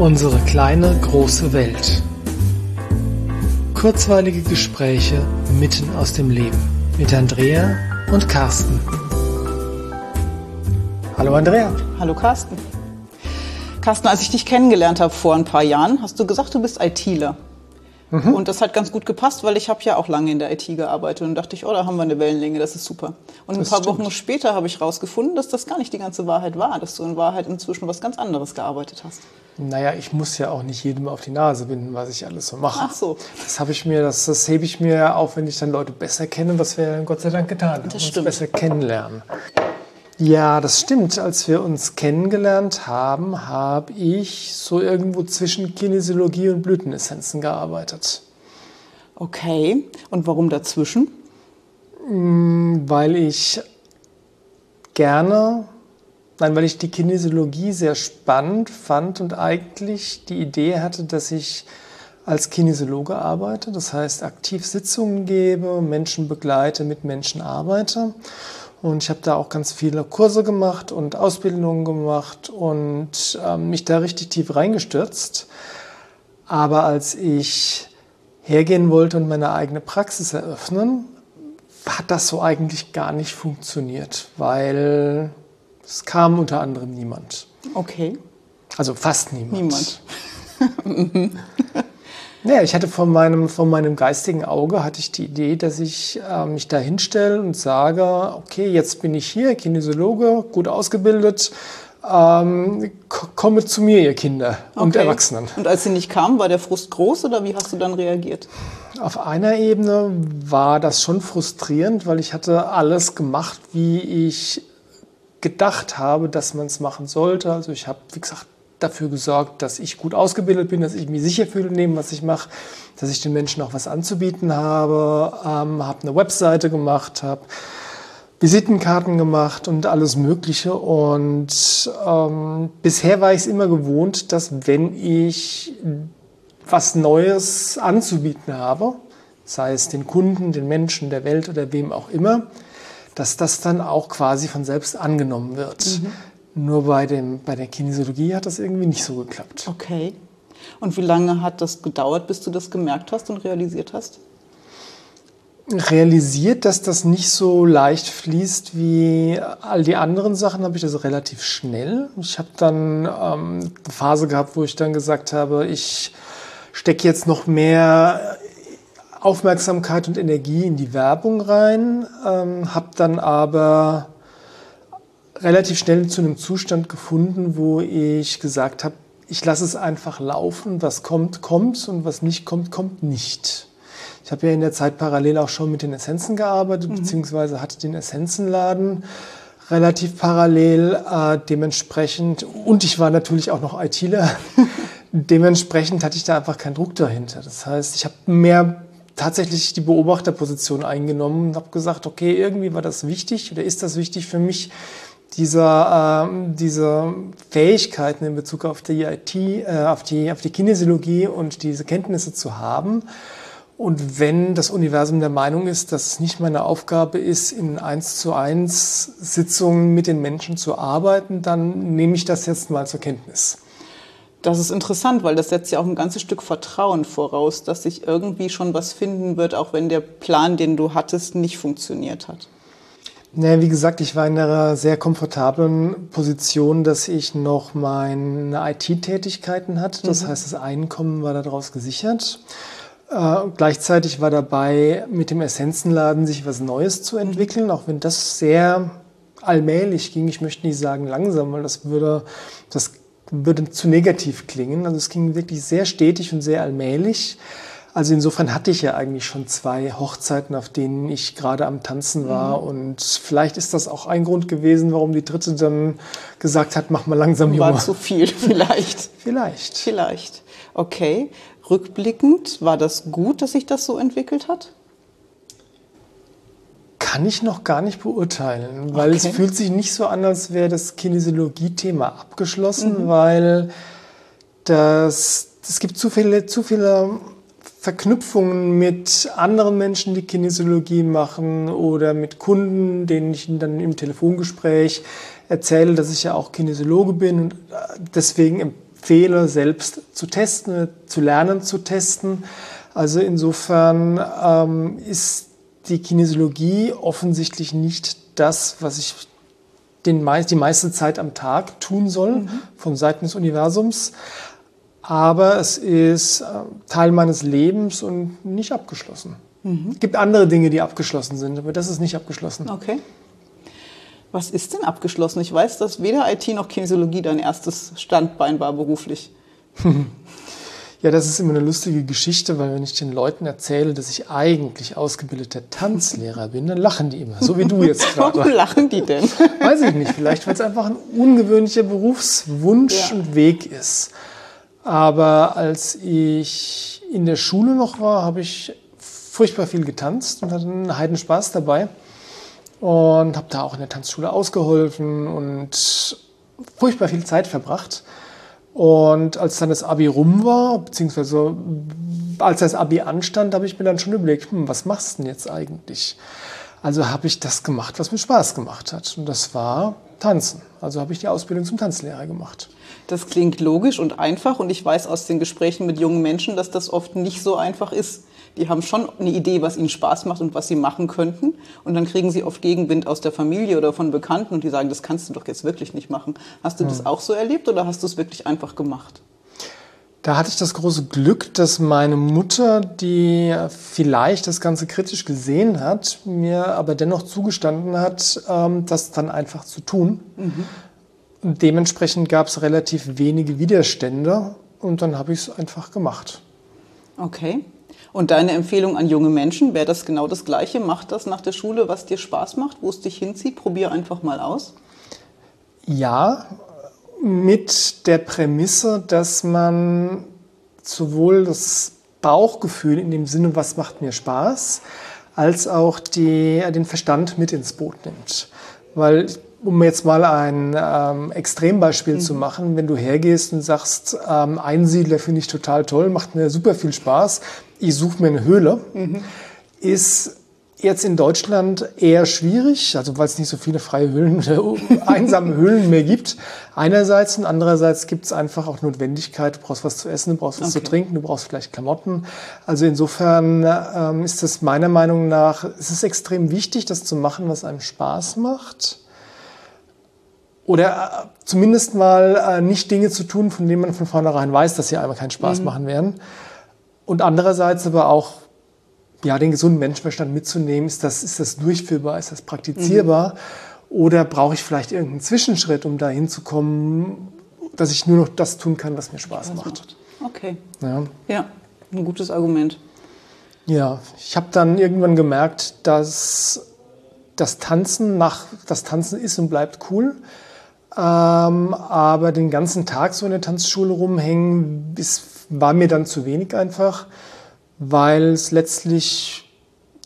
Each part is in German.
Unsere kleine große Welt. Kurzweilige Gespräche mitten aus dem Leben mit Andrea und Carsten. Hallo Andrea. Hallo Carsten. Carsten, als ich dich kennengelernt habe vor ein paar Jahren, hast du gesagt, du bist ITler. Mhm. Und das hat ganz gut gepasst, weil ich habe ja auch lange in der IT gearbeitet und dachte ich, oh, da haben wir eine Wellenlänge, das ist super. Und ein paar stimmt. Wochen später habe ich rausgefunden, dass das gar nicht die ganze Wahrheit war, dass du in Wahrheit inzwischen was ganz anderes gearbeitet hast. Naja, ich muss ja auch nicht jedem auf die Nase binden, was ich alles so mache. Ach so. Das habe ich mir, das, das hebe ich mir auf, wenn ich dann Leute besser kenne, was wir Gott sei Dank getan haben. Das stimmt. Uns besser kennenlernen. Ja, das stimmt. Als wir uns kennengelernt haben, habe ich so irgendwo zwischen Kinesiologie und Blütenessenzen gearbeitet. Okay. Und warum dazwischen? Mm, weil ich gerne Nein, weil ich die Kinesiologie sehr spannend fand und eigentlich die Idee hatte, dass ich als Kinesiologe arbeite, das heißt aktiv Sitzungen gebe, Menschen begleite, mit Menschen arbeite. Und ich habe da auch ganz viele Kurse gemacht und Ausbildungen gemacht und äh, mich da richtig tief reingestürzt. Aber als ich hergehen wollte und meine eigene Praxis eröffnen, hat das so eigentlich gar nicht funktioniert, weil es kam unter anderem niemand. Okay. Also fast niemand. Niemand. Ja, ich hatte von meinem, von meinem geistigen Auge hatte ich die Idee, dass ich äh, mich da hinstelle und sage, okay, jetzt bin ich hier, Kinesiologe, gut ausgebildet, ähm, komme zu mir, ihr Kinder okay. und Erwachsenen. Und als sie nicht kamen, war der Frust groß oder wie hast du dann reagiert? Auf einer Ebene war das schon frustrierend, weil ich hatte alles gemacht, wie ich gedacht habe, dass man es machen sollte. Also ich habe, wie gesagt, dafür gesorgt, dass ich gut ausgebildet bin, dass ich mich sicher fühle in dem, was ich mache, dass ich den Menschen auch was anzubieten habe, ähm, habe eine Webseite gemacht, habe Visitenkarten gemacht und alles Mögliche. Und ähm, bisher war ich es immer gewohnt, dass wenn ich was Neues anzubieten habe, sei es den Kunden, den Menschen, der Welt oder wem auch immer, dass das dann auch quasi von selbst angenommen wird. Mhm. Nur bei, dem, bei der Kinesiologie hat das irgendwie nicht so geklappt. Okay. Und wie lange hat das gedauert, bis du das gemerkt hast und realisiert hast? Realisiert, dass das nicht so leicht fließt wie all die anderen Sachen, habe ich das relativ schnell. Ich habe dann ähm, eine Phase gehabt, wo ich dann gesagt habe, ich stecke jetzt noch mehr Aufmerksamkeit und Energie in die Werbung rein, ähm, habe dann aber relativ schnell zu einem Zustand gefunden, wo ich gesagt habe, ich lasse es einfach laufen, was kommt, kommt und was nicht kommt, kommt nicht. Ich habe ja in der Zeit parallel auch schon mit den Essenzen gearbeitet, mhm. beziehungsweise hatte den Essenzenladen relativ parallel äh, dementsprechend und ich war natürlich auch noch ITler. dementsprechend hatte ich da einfach keinen Druck dahinter. Das heißt, ich habe mehr tatsächlich die Beobachterposition eingenommen und habe gesagt, okay, irgendwie war das wichtig oder ist das wichtig für mich, dieser, äh, diese Fähigkeiten in Bezug auf die IT, äh, auf, die, auf die Kinesiologie und diese Kenntnisse zu haben. Und wenn das Universum der Meinung ist, dass es nicht meine Aufgabe ist, in eins zu eins Sitzungen mit den Menschen zu arbeiten, dann nehme ich das jetzt mal zur Kenntnis. Das ist interessant, weil das setzt ja auch ein ganzes Stück Vertrauen voraus, dass sich irgendwie schon was finden wird, auch wenn der Plan, den du hattest, nicht funktioniert hat. Naja, wie gesagt, ich war in einer sehr komfortablen Position, dass ich noch meine IT-Tätigkeiten hatte. Das mhm. heißt, das Einkommen war daraus gesichert. Äh, gleichzeitig war dabei, mit dem Essenzenladen sich was Neues zu entwickeln, auch wenn das sehr allmählich ging. Ich möchte nicht sagen langsam, weil das würde das würde zu negativ klingen. Also es ging wirklich sehr stetig und sehr allmählich. Also insofern hatte ich ja eigentlich schon zwei Hochzeiten, auf denen ich gerade am Tanzen war. Mhm. Und vielleicht ist das auch ein Grund gewesen, warum die dritte dann gesagt hat, mach mal langsam Junge. War zu viel, vielleicht. vielleicht. Vielleicht. Okay. Rückblickend, war das gut, dass sich das so entwickelt hat? kann ich noch gar nicht beurteilen, weil okay. es fühlt sich nicht so an, als wäre das Kinesiologie-Thema abgeschlossen, mhm. weil das, es gibt zu viele, zu viele Verknüpfungen mit anderen Menschen, die Kinesiologie machen oder mit Kunden, denen ich dann im Telefongespräch erzähle, dass ich ja auch Kinesiologe bin und deswegen empfehle, selbst zu testen, zu lernen zu testen. Also insofern ähm, ist die Kinesiologie offensichtlich nicht das, was ich den die meiste Zeit am Tag tun soll mhm. von Seiten des Universums. Aber es ist äh, Teil meines Lebens und nicht abgeschlossen. Mhm. Es gibt andere Dinge, die abgeschlossen sind, aber das ist nicht abgeschlossen. Okay. Was ist denn abgeschlossen? Ich weiß, dass weder IT noch Kinesiologie dein erstes Standbein war beruflich. Ja, das ist immer eine lustige Geschichte, weil wenn ich den Leuten erzähle, dass ich eigentlich ausgebildeter Tanzlehrer bin, dann lachen die immer, so wie du jetzt gerade. Warum lachen die denn? Weiß ich nicht, vielleicht weil es einfach ein ungewöhnlicher Berufswunsch ja. und Weg ist. Aber als ich in der Schule noch war, habe ich furchtbar viel getanzt und hatte einen Heidenspaß dabei und habe da auch in der Tanzschule ausgeholfen und furchtbar viel Zeit verbracht. Und als dann das Abi rum war, beziehungsweise als das Abi anstand, habe ich mir dann schon überlegt, hm, was machst du denn jetzt eigentlich? Also habe ich das gemacht, was mir Spaß gemacht hat. Und das war Tanzen. Also habe ich die Ausbildung zum Tanzlehrer gemacht. Das klingt logisch und einfach und ich weiß aus den Gesprächen mit jungen Menschen, dass das oft nicht so einfach ist die haben schon eine Idee, was ihnen Spaß macht und was sie machen könnten. Und dann kriegen sie oft Gegenwind aus der Familie oder von Bekannten und die sagen, das kannst du doch jetzt wirklich nicht machen. Hast du das auch so erlebt oder hast du es wirklich einfach gemacht? Da hatte ich das große Glück, dass meine Mutter, die vielleicht das Ganze kritisch gesehen hat, mir aber dennoch zugestanden hat, ähm, das dann einfach zu tun. Mhm. Dementsprechend gab es relativ wenige Widerstände und dann habe ich es einfach gemacht. Okay. Und deine Empfehlung an junge Menschen, wäre das genau das Gleiche? Mach das nach der Schule, was dir Spaß macht, wo es dich hinzieht? Probier einfach mal aus. Ja, mit der Prämisse, dass man sowohl das Bauchgefühl in dem Sinne, was macht mir Spaß, als auch die, den Verstand mit ins Boot nimmt. Weil um jetzt mal ein ähm, Extrembeispiel mhm. zu machen, wenn du hergehst und sagst, ähm, Einsiedler finde ich total toll, macht mir super viel Spaß, ich suche mir eine Höhle, mhm. ist jetzt in Deutschland eher schwierig, also weil es nicht so viele freie Höhlen, einsame Höhlen mehr gibt. Einerseits und andererseits gibt es einfach auch Notwendigkeit. Du brauchst was zu essen, du brauchst was okay. zu trinken, du brauchst vielleicht Klamotten. Also insofern ähm, ist es meiner Meinung nach, es ist extrem wichtig, das zu machen, was einem Spaß macht. Oder äh, zumindest mal äh, nicht Dinge zu tun, von denen man von vornherein weiß, dass sie einmal keinen Spaß mhm. machen werden. Und andererseits aber auch ja, den gesunden Menschenverstand mitzunehmen, ist das, ist das durchführbar, ist das praktizierbar? Mhm. Oder brauche ich vielleicht irgendeinen Zwischenschritt, um dahin zu kommen, dass ich nur noch das tun kann, was mir Spaß macht? Okay. Ja. ja, ein gutes Argument. Ja, ich habe dann irgendwann gemerkt, dass das Tanzen nach, das Tanzen ist und bleibt cool. Ähm, aber den ganzen Tag so in der Tanzschule rumhängen, ist, war mir dann zu wenig einfach, weil es letztlich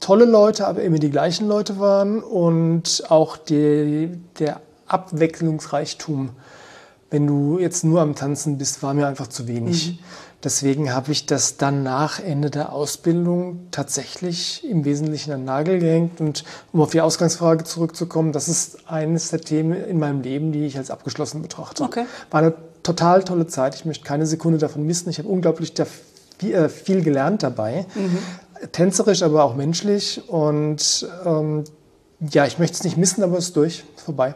tolle Leute, aber immer die gleichen Leute waren und auch die, der Abwechslungsreichtum, wenn du jetzt nur am Tanzen bist, war mir einfach zu wenig. Mhm. Deswegen habe ich das dann nach Ende der Ausbildung tatsächlich im Wesentlichen an den Nagel gehängt. Und um auf die Ausgangsfrage zurückzukommen, das ist eines der Themen in meinem Leben, die ich als abgeschlossen betrachte. Okay. War eine total tolle Zeit. Ich möchte keine Sekunde davon missen. Ich habe unglaublich äh, viel gelernt dabei. Mhm. Tänzerisch, aber auch menschlich. Und ähm, ja, ich möchte es nicht missen, aber es ist durch, vorbei.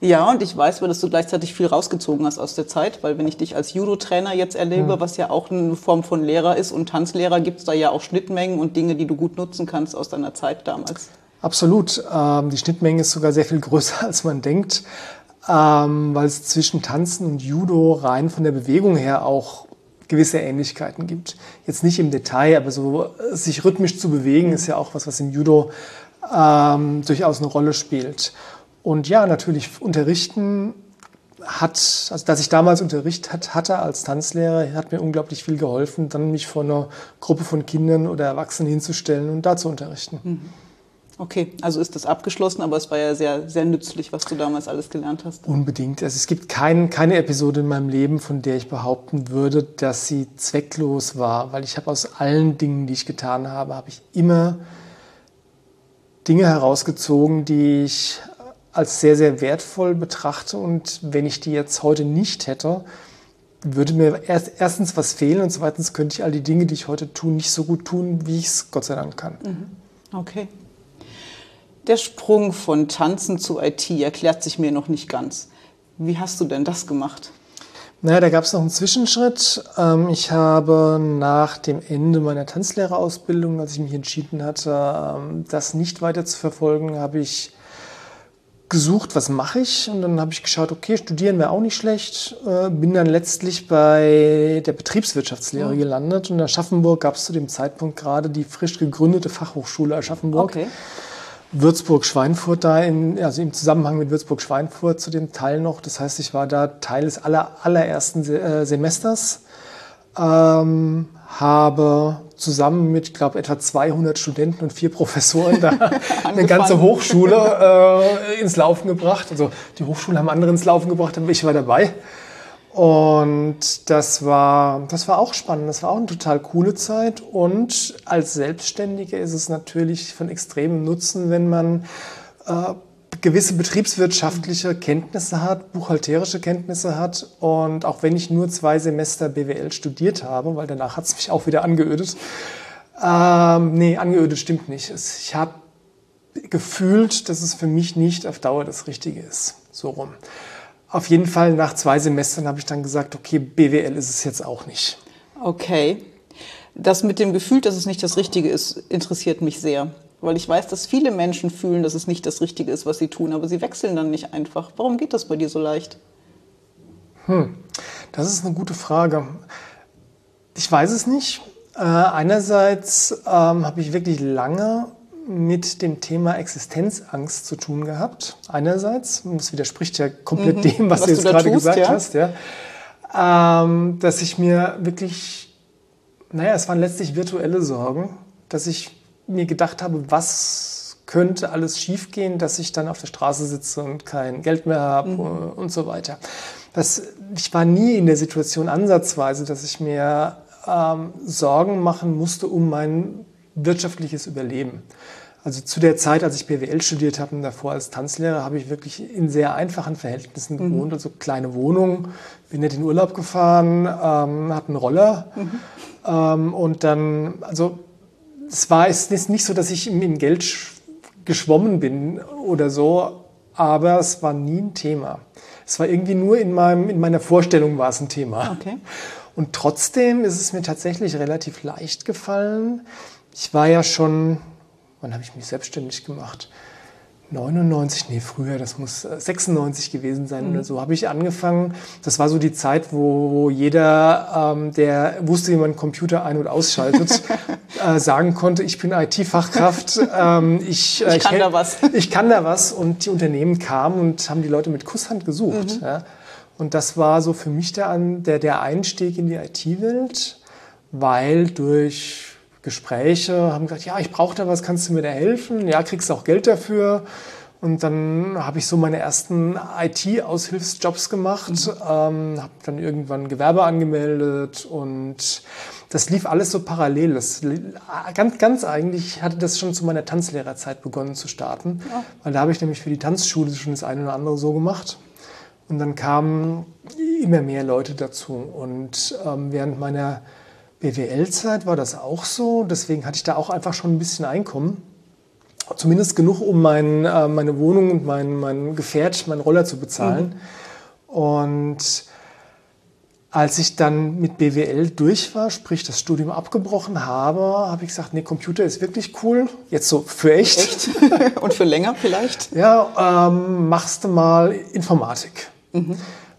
Ja, und ich weiß, dass du gleichzeitig viel rausgezogen hast aus der Zeit, weil wenn ich dich als Judo-Trainer jetzt erlebe, mhm. was ja auch eine Form von Lehrer ist und Tanzlehrer, gibt es da ja auch Schnittmengen und Dinge, die du gut nutzen kannst aus deiner Zeit damals. Absolut. Ähm, die Schnittmenge ist sogar sehr viel größer, als man denkt, ähm, weil es zwischen Tanzen und Judo rein von der Bewegung her auch gewisse Ähnlichkeiten gibt. Jetzt nicht im Detail, aber so sich rhythmisch zu bewegen ist ja auch was, was im Judo ähm, durchaus eine Rolle spielt. Und ja, natürlich unterrichten hat, also dass ich damals Unterricht hat, hatte als Tanzlehrer, hat mir unglaublich viel geholfen, dann mich vor einer Gruppe von Kindern oder Erwachsenen hinzustellen und da zu unterrichten. Mhm. Okay, also ist das abgeschlossen, aber es war ja sehr, sehr nützlich, was du damals alles gelernt hast. Unbedingt. Also es gibt kein, keine Episode in meinem Leben, von der ich behaupten würde, dass sie zwecklos war, weil ich habe aus allen Dingen, die ich getan habe, habe ich immer Dinge herausgezogen, die ich als sehr, sehr wertvoll betrachte. Und wenn ich die jetzt heute nicht hätte, würde mir erst, erstens was fehlen und zweitens könnte ich all die Dinge, die ich heute tue, nicht so gut tun, wie ich es Gott sei Dank kann. Mhm. Okay. Der Sprung von Tanzen zu IT erklärt sich mir noch nicht ganz. Wie hast du denn das gemacht? Naja, da gab es noch einen Zwischenschritt. Ähm, ich habe nach dem Ende meiner Tanzlehrerausbildung, als ich mich entschieden hatte, ähm, das nicht weiter zu verfolgen, habe ich gesucht, was mache ich? Und dann habe ich geschaut, okay, studieren wäre auch nicht schlecht. Äh, bin dann letztlich bei der Betriebswirtschaftslehre mhm. gelandet. Und in Aschaffenburg gab es zu dem Zeitpunkt gerade die frisch gegründete Fachhochschule Aschaffenburg. Okay. Würzburg-Schweinfurt da, in, also im Zusammenhang mit Würzburg-Schweinfurt zu dem Teil noch. Das heißt, ich war da Teil des aller, allerersten Se äh, Semesters, ähm, habe zusammen mit, glaube, etwa 200 Studenten und vier Professoren da eine ganze Hochschule äh, ins Laufen gebracht. Also die Hochschulen haben andere ins Laufen gebracht, aber ich war dabei. Und das war, das war auch spannend. Das war auch eine total coole Zeit. Und als Selbstständiger ist es natürlich von extremem Nutzen, wenn man äh, gewisse betriebswirtschaftliche Kenntnisse hat, buchhalterische Kenntnisse hat. Und auch wenn ich nur zwei Semester BWL studiert habe, weil danach hat es mich auch wieder angeödet. Ähm, nee, angeödet stimmt nicht. Ich habe gefühlt, dass es für mich nicht auf Dauer das Richtige ist. So rum. Auf jeden Fall nach zwei Semestern habe ich dann gesagt, okay, BWL ist es jetzt auch nicht. Okay. Das mit dem Gefühl, dass es nicht das Richtige ist, interessiert mich sehr. Weil ich weiß, dass viele Menschen fühlen, dass es nicht das Richtige ist, was sie tun, aber sie wechseln dann nicht einfach. Warum geht das bei dir so leicht? Hm, das ist eine gute Frage. Ich weiß es nicht. Äh, einerseits ähm, habe ich wirklich lange mit dem Thema Existenzangst zu tun gehabt. Einerseits, und das widerspricht ja komplett mhm. dem, was, was, du jetzt gerade tust, gesagt ja? hast, ja, ähm, dass ich mir wirklich, naja, es waren letztlich virtuelle Sorgen, dass ich mir gedacht habe, was könnte alles schiefgehen, dass ich dann auf der Straße sitze und kein Geld mehr habe mhm. und so weiter. Das, ich war nie in der Situation ansatzweise, dass ich mir ähm, Sorgen machen musste um mein wirtschaftliches Überleben. Also zu der Zeit, als ich BWL studiert habe und davor als Tanzlehrer, habe ich wirklich in sehr einfachen Verhältnissen mhm. gewohnt, also kleine Wohnungen, bin nicht in Urlaub gefahren, ähm, hatte einen Roller mhm. ähm, und dann, also es war es ist nicht so, dass ich im Geld geschwommen bin oder so, aber es war nie ein Thema. Es war irgendwie nur in, meinem, in meiner Vorstellung war es ein Thema. Okay. Und trotzdem ist es mir tatsächlich relativ leicht gefallen, ich war ja schon, wann habe ich mich selbstständig gemacht? 99, nee, früher, das muss 96 äh, gewesen sein mhm. oder so, habe ich angefangen. Das war so die Zeit, wo, wo jeder, ähm, der wusste, wie man einen Computer ein- und ausschaltet, äh, sagen konnte, ich bin IT-Fachkraft, ähm, ich, äh, ich, kann ich, da was. Ich kann da was. Und die Unternehmen kamen und haben die Leute mit Kusshand gesucht. Mhm. Ja. Und das war so für mich der, der, der Einstieg in die IT-Welt, weil durch Gespräche, haben gesagt, ja, ich brauche da was, kannst du mir da helfen? Ja, kriegst du auch Geld dafür? Und dann habe ich so meine ersten IT-Aushilfsjobs gemacht, mhm. ähm, habe dann irgendwann Gewerbe angemeldet und das lief alles so parallel. Das, ganz, ganz eigentlich hatte das schon zu meiner Tanzlehrerzeit begonnen zu starten, ja. weil da habe ich nämlich für die Tanzschule schon das eine oder andere so gemacht. Und dann kamen immer mehr Leute dazu. Und ähm, während meiner BWL-Zeit war das auch so. Deswegen hatte ich da auch einfach schon ein bisschen Einkommen. Zumindest genug, um mein, äh, meine Wohnung und mein, mein Gefährt, meinen Roller zu bezahlen. Mhm. Und als ich dann mit BWL durch war, sprich das Studium abgebrochen habe, habe ich gesagt, nee, Computer ist wirklich cool. Jetzt so für echt. echt? und für länger vielleicht? Ja, ähm, machst du mal Informatik. Mhm.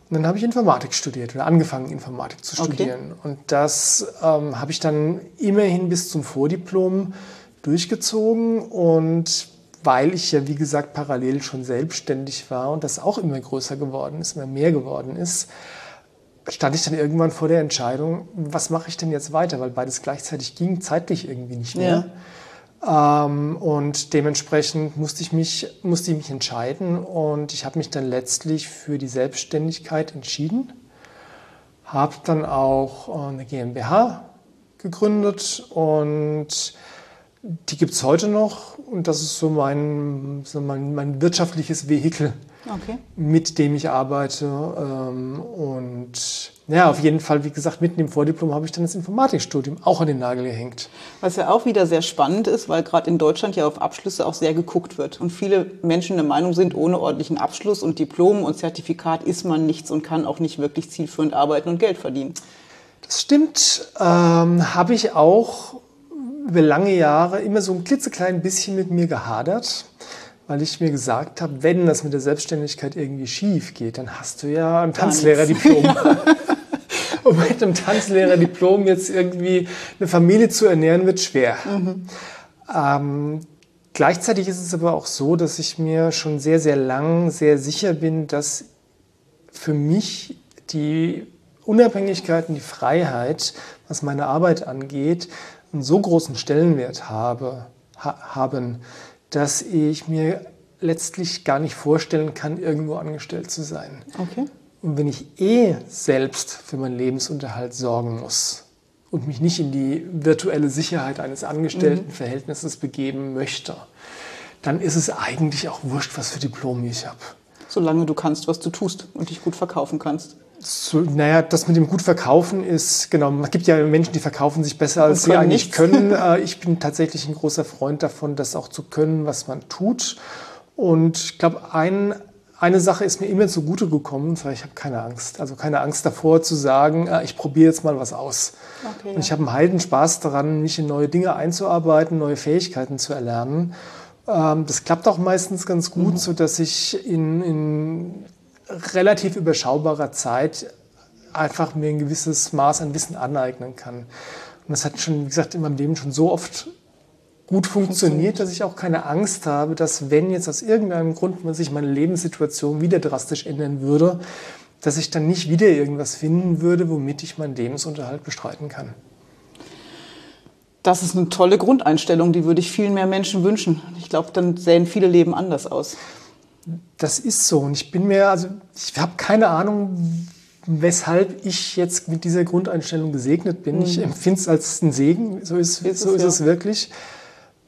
Und dann habe ich Informatik studiert oder angefangen, Informatik zu studieren. Okay. Und das ähm, habe ich dann immerhin bis zum Vordiplom durchgezogen. Und weil ich ja, wie gesagt, parallel schon selbstständig war und das auch immer größer geworden ist, immer mehr geworden ist, stand ich dann irgendwann vor der Entscheidung, was mache ich denn jetzt weiter? Weil beides gleichzeitig ging, zeitlich irgendwie nicht mehr. Ja. Ähm, und dementsprechend musste ich, mich, musste ich mich entscheiden und ich habe mich dann letztlich für die Selbstständigkeit entschieden, habe dann auch äh, eine GmbH gegründet und die gibt es heute noch. und das ist so mein, so mein, mein wirtschaftliches Vehikel, Okay. mit dem ich arbeite. Ähm, und ja, auf jeden Fall, wie gesagt, mitten im Vordiplom habe ich dann das Informatikstudium auch an den Nagel gehängt. Was ja auch wieder sehr spannend ist, weil gerade in Deutschland ja auf Abschlüsse auch sehr geguckt wird. Und viele Menschen der Meinung sind, ohne ordentlichen Abschluss und Diplom und Zertifikat ist man nichts und kann auch nicht wirklich zielführend arbeiten und Geld verdienen. Das stimmt, ähm, habe ich auch über lange Jahre immer so ein klitzeklein bisschen mit mir gehadert, weil ich mir gesagt habe, wenn das mit der Selbstständigkeit irgendwie schief geht, dann hast du ja ein Tanzlehrerdiplom. Und mit einem Tanzlehrerdiplom jetzt irgendwie eine Familie zu ernähren, wird schwer. Ähm, gleichzeitig ist es aber auch so, dass ich mir schon sehr, sehr lang sehr sicher bin, dass für mich die Unabhängigkeit und die Freiheit, was meine Arbeit angeht, einen so großen Stellenwert habe, ha haben, dass ich mir letztlich gar nicht vorstellen kann, irgendwo angestellt zu sein. Okay. Und wenn ich eh selbst für meinen Lebensunterhalt sorgen muss und mich nicht in die virtuelle Sicherheit eines Angestelltenverhältnisses begeben möchte, dann ist es eigentlich auch wurscht, was für Diplom ich habe. Solange du kannst, was du tust und dich gut verkaufen kannst. So, naja, das mit dem gut verkaufen ist, genau, es gibt ja Menschen, die verkaufen sich besser, als sie eigentlich nichts. können. Äh, Ich bin tatsächlich ein großer Freund davon, das auch zu können, was man tut. Und ich glaube, ein, eine Sache ist mir immer zugute gekommen, weil ich habe keine Angst. Also keine Angst davor zu sagen, äh, ich probiere jetzt mal was aus. Okay, Und ich habe einen heiden Spaß daran, mich in neue Dinge einzuarbeiten, neue Fähigkeiten zu erlernen. Ähm, Das klappt auch meistens ganz gut, Mhm. so dass ich in, in relativ überschaubarer Zeit einfach mir ein gewisses Maß an Wissen aneignen kann. Und das hat schon, wie gesagt, in meinem Leben schon so oft gut funktioniert, dass ich auch keine Angst habe, dass wenn jetzt aus irgendeinem Grund sich meine Lebenssituation wieder drastisch ändern würde, dass ich dann nicht wieder irgendwas finden würde, womit ich meinen Lebensunterhalt bestreiten kann. Das ist eine tolle Grundeinstellung, die würde ich vielen mehr Menschen wünschen. Ich glaube, dann sähen viele Leben anders aus. Das ist so. Und ich bin mir, also ich habe keine Ahnung, weshalb ich jetzt mit dieser Grundeinstellung gesegnet bin. Ich empfinde es als einen Segen, so ist, Ist so es, ist ja. es wirklich,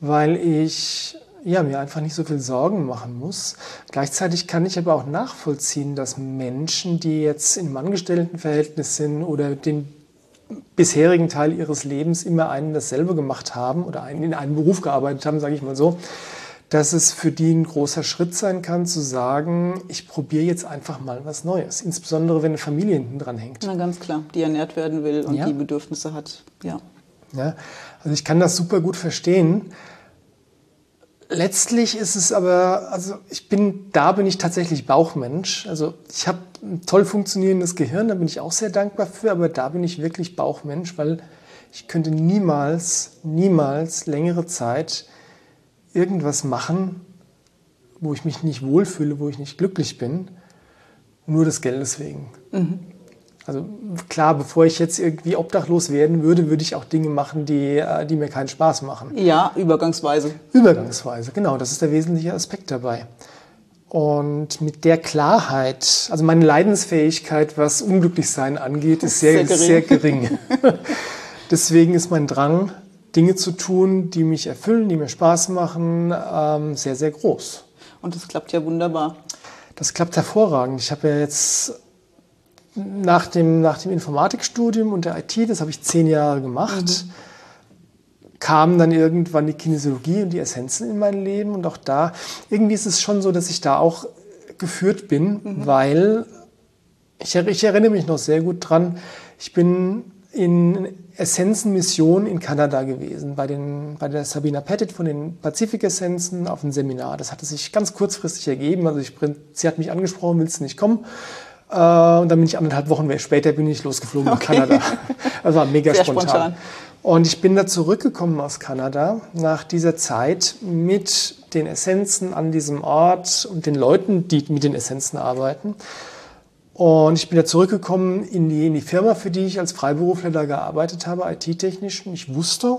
weil ich ja, mir einfach nicht so viel Sorgen machen muss. Gleichzeitig kann ich aber auch nachvollziehen, dass Menschen, die jetzt in einem Angestelltenverhältnis sind oder den bisherigen Teil ihres Lebens immer einen dasselbe gemacht haben oder einen, in einem Beruf gearbeitet haben, sage ich mal so, dass es für die ein großer Schritt sein kann, zu sagen, ich probiere jetzt einfach mal was Neues. Insbesondere, wenn eine Familie hinten dran hängt. Na ganz klar, die ernährt werden will und Ja. die Bedürfnisse hat. Ja. Ja, also ich kann das super gut verstehen. Letztlich ist es aber, also ich bin, da bin ich tatsächlich Bauchmensch. Also ich habe ein toll funktionierendes Gehirn, da bin ich auch sehr dankbar für, aber da bin ich wirklich Bauchmensch, weil ich könnte niemals, niemals längere Zeit irgendwas machen, wo ich mich nicht wohlfühle, wo ich nicht glücklich bin, nur des Geldes wegen. Also klar, bevor ich jetzt irgendwie obdachlos werden würde, würde ich auch Dinge machen, die, äh, die mir keinen Spaß machen. Ja, übergangsweise. Übergangsweise, genau, das ist der wesentliche Aspekt dabei. Und mit der Klarheit, also meine Leidensfähigkeit, was Unglücklichsein angeht, ist sehr, Sehr sehr gering. gering. Deswegen ist mein Drang, Dinge zu tun, die mich erfüllen, die mir Spaß machen, ähm, sehr, sehr groß. Und das klappt ja wunderbar. Das klappt hervorragend. Ich habe ja jetzt nach dem, nach dem Informatikstudium und der IT, das habe ich zehn Jahre gemacht, kam dann irgendwann die Kinesiologie und die Essenzen in mein Leben. Und auch da, irgendwie ist es schon so, dass ich da auch geführt bin, weil ich, ich erinnere mich noch sehr gut dran, ich bin in Essenzen-Mission in Kanada gewesen, bei, den, bei der Sabina Pettit von den Pazifik-Essenzen auf einem Seminar. Das hatte sich ganz kurzfristig ergeben. Also ich, sie hat mich angesprochen, willst du nicht kommen? Äh, und dann bin ich anderthalb Wochen später bin ich losgeflogen nach Kanada. Das war mega spontan. spontan. Und ich bin da zurückgekommen aus Kanada nach dieser Zeit mit den Essenzen an diesem Ort und den Leuten, die mit den Essenzen arbeiten. Und ich bin da zurückgekommen in die, in die Firma, für die ich als Freiberufler da gearbeitet habe, IT-technisch. Und ich wusste,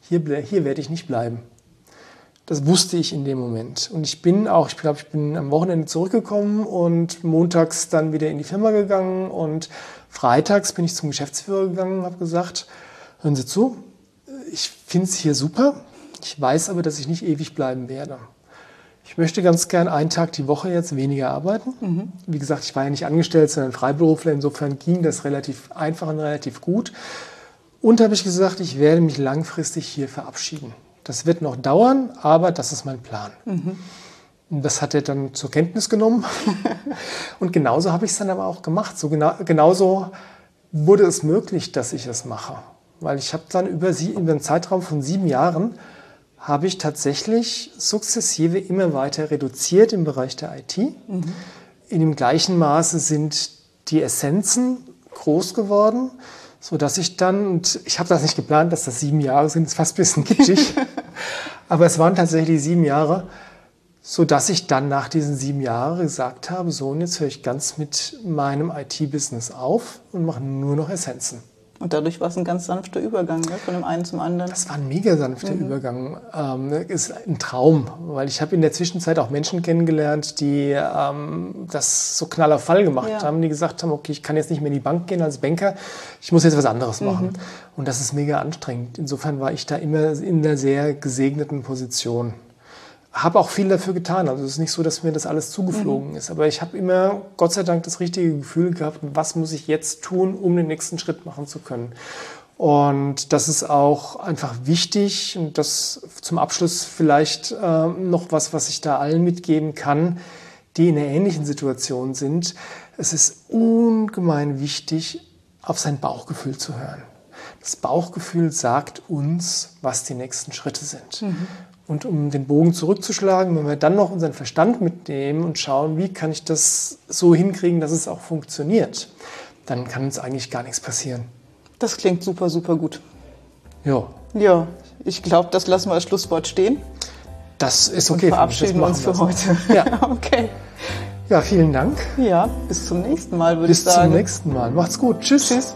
hier, hier werde ich nicht bleiben. Das wusste ich in dem Moment. Und ich bin auch, ich glaube, ich bin am Wochenende zurückgekommen und montags dann wieder in die Firma gegangen und freitags bin ich zum Geschäftsführer gegangen und habe gesagt, hören Sie zu, ich finde es hier super. Ich weiß aber, dass ich nicht ewig bleiben werde. Ich möchte ganz gern einen Tag die Woche jetzt weniger arbeiten. Mhm. Wie gesagt, ich war ja nicht angestellt, sondern Freiberufler. Insofern ging das relativ einfach und relativ gut. Und habe ich gesagt, ich werde mich langfristig hier verabschieden. Das wird noch dauern, aber das ist mein Plan. Mhm. Und das hat er dann zur Kenntnis genommen. und genauso habe ich es dann aber auch gemacht. So genau, genauso wurde es möglich, dass ich es mache. Weil ich habe dann über, sie, über einen Zeitraum von sieben Jahren habe ich tatsächlich sukzessive immer weiter reduziert im Bereich der IT. Mhm. In dem gleichen Maße sind die Essenzen groß geworden, so dass ich dann, und ich habe das nicht geplant, dass das sieben Jahre sind, ist fast ein bisschen kitschig, aber es waren tatsächlich sieben Jahre, so dass ich dann nach diesen sieben Jahren gesagt habe, so und jetzt höre ich ganz mit meinem IT-Business auf und mache nur noch Essenzen. Und dadurch war es ein ganz sanfter Übergang ne? von dem einen zum anderen. Das war ein mega sanfter mhm. Übergang. Ähm, ist ein Traum, weil ich habe in der Zwischenzeit auch Menschen kennengelernt, die ähm, das so knall auf Fall gemacht ja. haben, die gesagt haben, okay, ich kann jetzt nicht mehr in die Bank gehen als Banker, ich muss jetzt was anderes mhm. machen. Und das ist mega anstrengend. Insofern war ich da immer in einer sehr gesegneten Position habe auch viel dafür getan. Also es ist nicht so, dass mir das alles zugeflogen mhm. ist. Aber ich habe immer, Gott sei Dank, das richtige Gefühl gehabt, was muss ich jetzt tun, um den nächsten Schritt machen zu können. Und das ist auch einfach wichtig. Und das zum Abschluss vielleicht äh, noch was, was ich da allen mitgeben kann, die in einer ähnlichen Situation sind. Es ist ungemein wichtig, auf sein Bauchgefühl zu hören. Das Bauchgefühl sagt uns, was die nächsten Schritte sind. Mhm. Und um den Bogen zurückzuschlagen, wenn wir dann noch unseren Verstand mitnehmen und schauen, wie kann ich das so hinkriegen, dass es auch funktioniert, dann kann uns eigentlich gar nichts passieren. Das klingt super, super gut. Ja. Ja, ich glaube, das lassen wir als Schlusswort stehen. Das ist okay. Und verabschieden wir uns für heute. Ja. okay. Ja, vielen Dank. Ja, bis zum nächsten Mal, würde ich sagen. Bis zum nächsten Mal. Macht's gut. Tschüss. Tschüss.